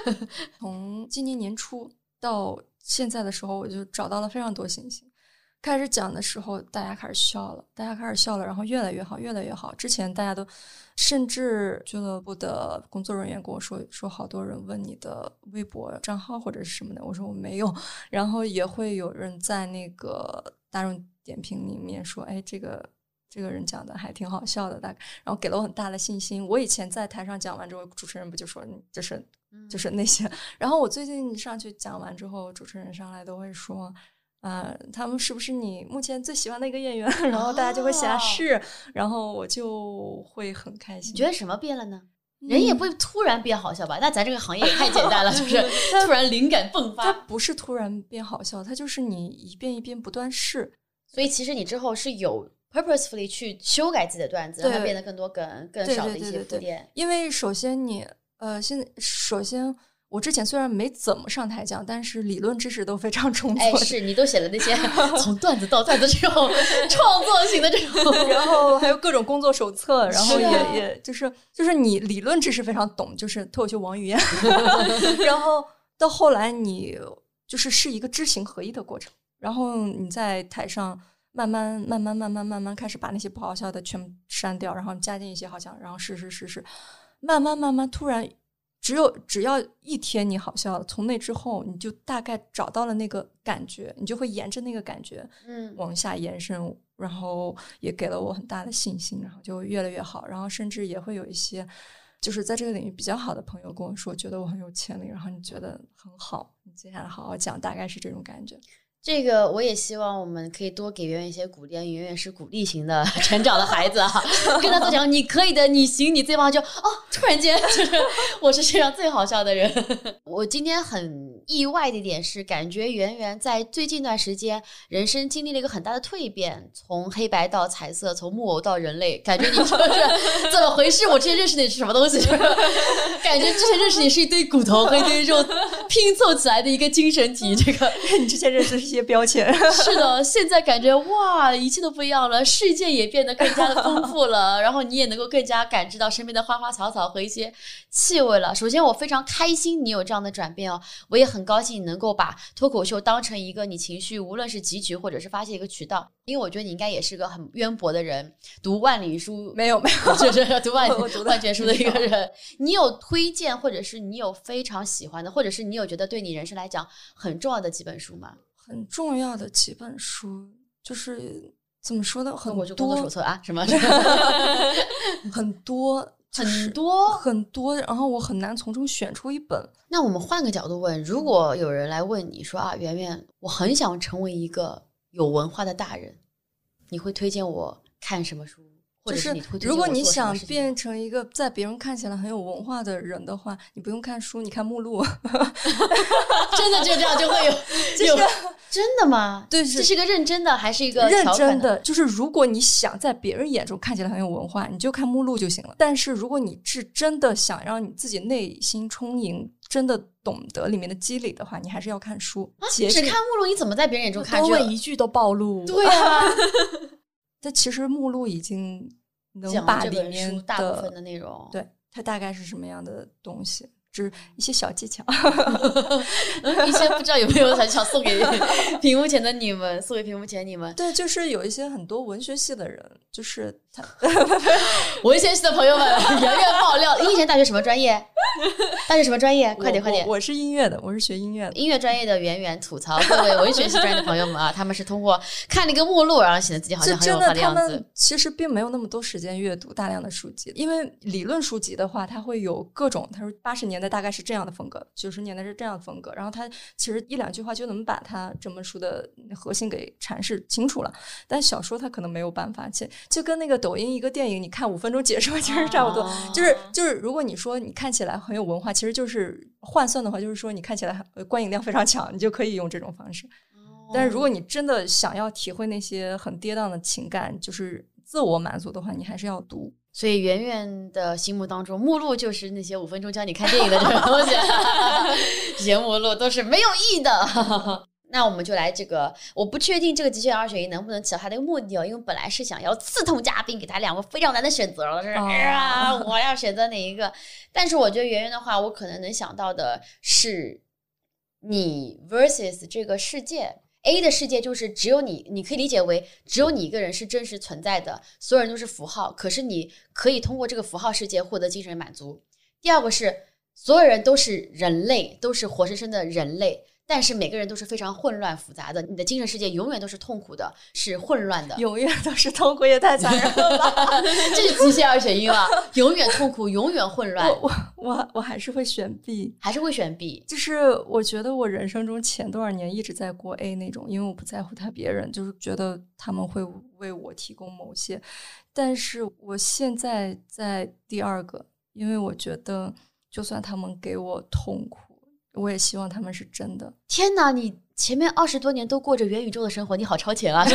从今年年初到现在的时候，我就找到了非常多信心。开始讲的时候，大家开始笑了，大家开始笑了，然后越来越好，越来越好。之前大家都，甚至俱乐部的工作人员跟我说，说好多人问你的微博账号或者是什么的，我说我没有。然后也会有人在那个大众点评里面说，哎，这个这个人讲的还挺好笑的，大概，然后给了我很大的信心。我以前在台上讲完之后，主持人不就说，就是就是那些。然后我最近上去讲完之后，主持人上来都会说。啊，他们是不是你目前最喜欢的一个演员？然后大家就会想是，然后我就会很开心。你觉得什么变了呢？人也不会突然变好笑吧？那咱这个行业也太简单了，就是 突然灵感迸发。它不是突然变好笑，它就是你一遍一遍不断试。所以其实你之后是有 purposefully 去修改自己的段子，让它变得更多梗、更少的一些铺垫。因为首先你呃，现在首先。我之前虽然没怎么上台讲，但是理论知识都非常充足。哎，是你都写了那些 从段子到段子这种 创作型的这种，然后还有各种工作手册，然后也也就是就是你理论知识非常懂，就是脱口秀王语嫣。然后到后来你就是是一个知行合一的过程，然后你在台上慢慢慢慢慢慢慢慢开始把那些不好笑的全部删掉，然后加进一些好笑，然后试试试试，慢慢慢慢突然。只有只要一天你好笑了，从那之后你就大概找到了那个感觉，你就会沿着那个感觉，嗯，往下延伸，然后也给了我很大的信心，然后就越来越好，然后甚至也会有一些就是在这个领域比较好的朋友跟我说，觉得我很有潜力，然后你觉得很好，你接下来好好讲，大概是这种感觉。这个我也希望我们可以多给圆圆一些鼓励，圆圆是鼓励型的 成长的孩子哈，跟他多讲你可以的，你行，你最棒就哦，突然间就是 我是世界上最好笑的人。我今天很意外的一点是，感觉圆圆在最近一段时间人生经历了一个很大的蜕变，从黑白到彩色，从木偶到人类，感觉你就是怎么回事？我之前认识你是什么东西？感觉之前认识你是一堆骨头和一堆肉拼凑起来的一个精神体。这个你之前认识是。些标签是的，现在感觉哇，一切都不一样了，世界也变得更加的丰富了，然后你也能够更加感知到身边的花花草草和一些气味了。首先，我非常开心你有这样的转变哦，我也很高兴你能够把脱口秀当成一个你情绪无论是汲取或者是发泄一个渠道，因为我觉得你应该也是个很渊博的人，读万里书没有没有，就是读万读万卷书的一个人。你有推荐或者是你有非常喜欢的，或者是你有觉得对你人生来讲很重要的几本书吗？很重要的几本书，就是怎么说呢？很多工作手册啊，什么？很多很多很多，然后我很难从中选出一本。那我们换个角度问：如果有人来问你说啊，圆圆，我很想成为一个有文化的大人，你会推荐我看什么书，或就是如果你想变成一个在别人看起来很有文化的人的话，你不用看书，你看目录。真的就这样就会有 有真的吗？对这是一个认真的还是一个认真的，就是如果你想在别人眼中看起来很有文化，你就看目录就行了。但是如果你是真的想让你自己内心充盈，真的懂得里面的机理的话，你还是要看书。啊只看目录，你怎么在别人眼中看多这？问一句都暴露。对啊，但其实目录已经能把里面的大部分的内容。对它大概是什么样的东西，只是一些小技巧。一些不知道有没有想想送给 屏幕前的你们，送给屏幕前的你们，对，就是有一些很多文学系的人，就是他 文学系的朋友们，圆圆爆料，你以前大学什么专业？大学什么专业？快点快点！我我是音乐的，我是学音乐的。音乐专业的圆圆吐槽各位文学系专业的朋友们啊，他们是通过看了一个目录，然后显得自己好像很有就真的，样子们。其实并没有那么多时间阅读大量的书籍，因为理论书籍的话，它会有各种。他说八十年代大概是这样的风格，九十年代是这样的风格，然后他其实一两句话就能把他整本书的核心给阐释清楚了。但小说他可能没有办法，且就跟那个抖音一个电影，你看五分钟解说其实差不多。哦就是就是，如果你说你看起来很有文化，其实就是换算的话，就是说你看起来呃观影量非常强，你就可以用这种方式。但是如果你真的想要体会那些很跌宕的情感，就是自我满足的话，你还是要读。所以圆圆的心目当中，目录就是那些五分钟教你看电影的这种东西，这些目录都是没有意义的。那我们就来这个，我不确定这个极限二选一能不能起到它的目的哦，因为本来是想要刺痛嘉宾，给他两个非常难的选择是、哦啊，我要选择哪一个？但是我觉得圆圆的话，我可能能想到的是你 versus 这个世界。A 的世界就是只有你，你可以理解为只有你一个人是真实存在的，所有人都是符号。可是你可以通过这个符号世界获得精神满足。第二个是所有人都是人类，都是活生生的人类，但是每个人都是非常混乱复杂的。你的精神世界永远都是痛苦的，是混乱的。永远都是痛苦，也太残忍了吧！这是极限二选一了？永远痛苦，永远混乱，我我我我还是会选 B。还是会选 B。就是我觉得我人生中前多少年一直在过 A 那种，因为我不在乎他别人，就是觉得他们会为我提供某些。但是我现在在第二个，因为我觉得就算他们给我痛苦，我也希望他们是真的。天哪，你前面二十多年都过着元宇宙的生活，你好超前啊！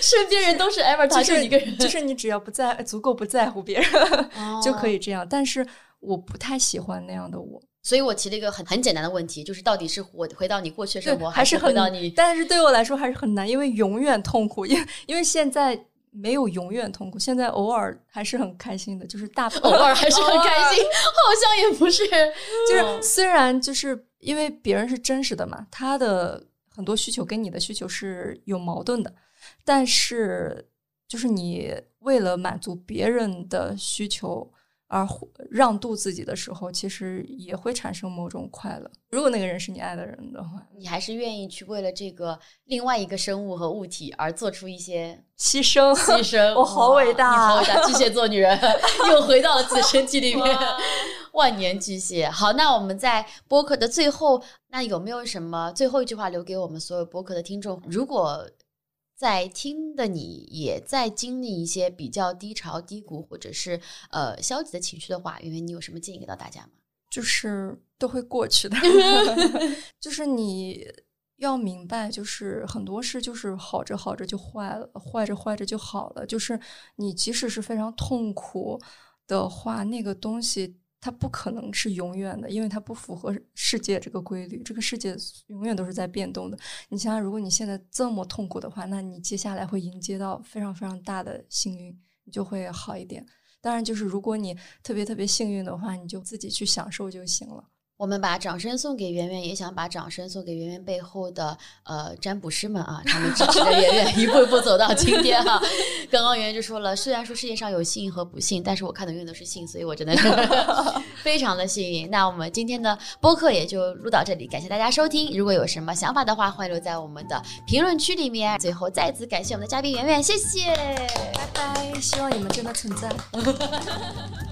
身边人都是 Avatar，就就是一个人，就是你只要不在足够不在乎别人、就可以。这样。但是我不太喜欢那样的我，所以我提了一个很很简单的问题，就是到底是我回到你过去的生活，还是回到你？但是对我来说还是很难，因为永远痛苦，因为因为现在没有永远痛苦，现在偶尔还是很开心的，就是大偶尔还是很开心，好像也不是，就是虽然就是因为别人是真实的嘛，他的很多需求跟你的需求是有矛盾的，但是就是你为了满足别人的需求而让渡自己的时候，其实也会产生某种快乐。如果那个人是你爱的人的话，你还是愿意去为了这个另外一个生物和物体而做出一些牺牲，牺牲。我好伟大你好伟大！巨蟹座女人 又回到了自己的身体里面，万年巨蟹。好，那我们在播客的最后，那有没有什么最后一句话留给我们所有播客的听众？如果在听的你也在经历一些比较低潮、低谷或者是呃消极的情绪的话，圆圆，你有什么建议给到大家吗？就是都会过去的 就是你要明白，就是很多事就是好着好着就坏了，坏着坏着就好了。就是你即使是非常痛苦的话，那个东西它不可能是永远的，因为它不符合世界这个规律。这个世界永远都是在变动的。你想想，如果你现在这么痛苦的话，那你接下来会迎接到非常非常大的幸运，你就会好一点。当然，就是如果你特别特别幸运的话，你就自己去享受就行了。我们把掌声送给圆圆，也想把掌声送给圆圆背后的呃占卜师们啊，他们支持着圆圆一步一步走到今天哈、刚刚圆圆就说了，虽然说世界上有幸和不幸，但是我看的永远都是幸，所以我真的是 非常的幸运。那我们今天的播客也就录到这里，感谢大家收听。如果有什么想法的话，欢迎留在我们的评论区里面。最后再次感谢我们的嘉宾圆圆，谢谢。拜拜，希望你们真的存在。